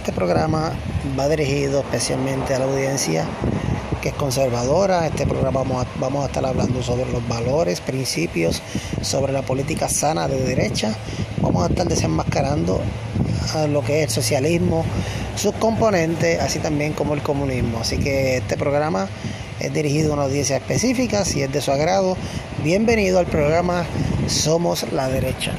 Este programa va dirigido especialmente a la audiencia que es conservadora. Este programa vamos a, vamos a estar hablando sobre los valores, principios, sobre la política sana de derecha. Vamos a estar desenmascarando lo que es el socialismo, sus componentes, así también como el comunismo. Así que este programa es dirigido a una audiencia específica. Si es de su agrado, bienvenido al programa Somos la Derecha.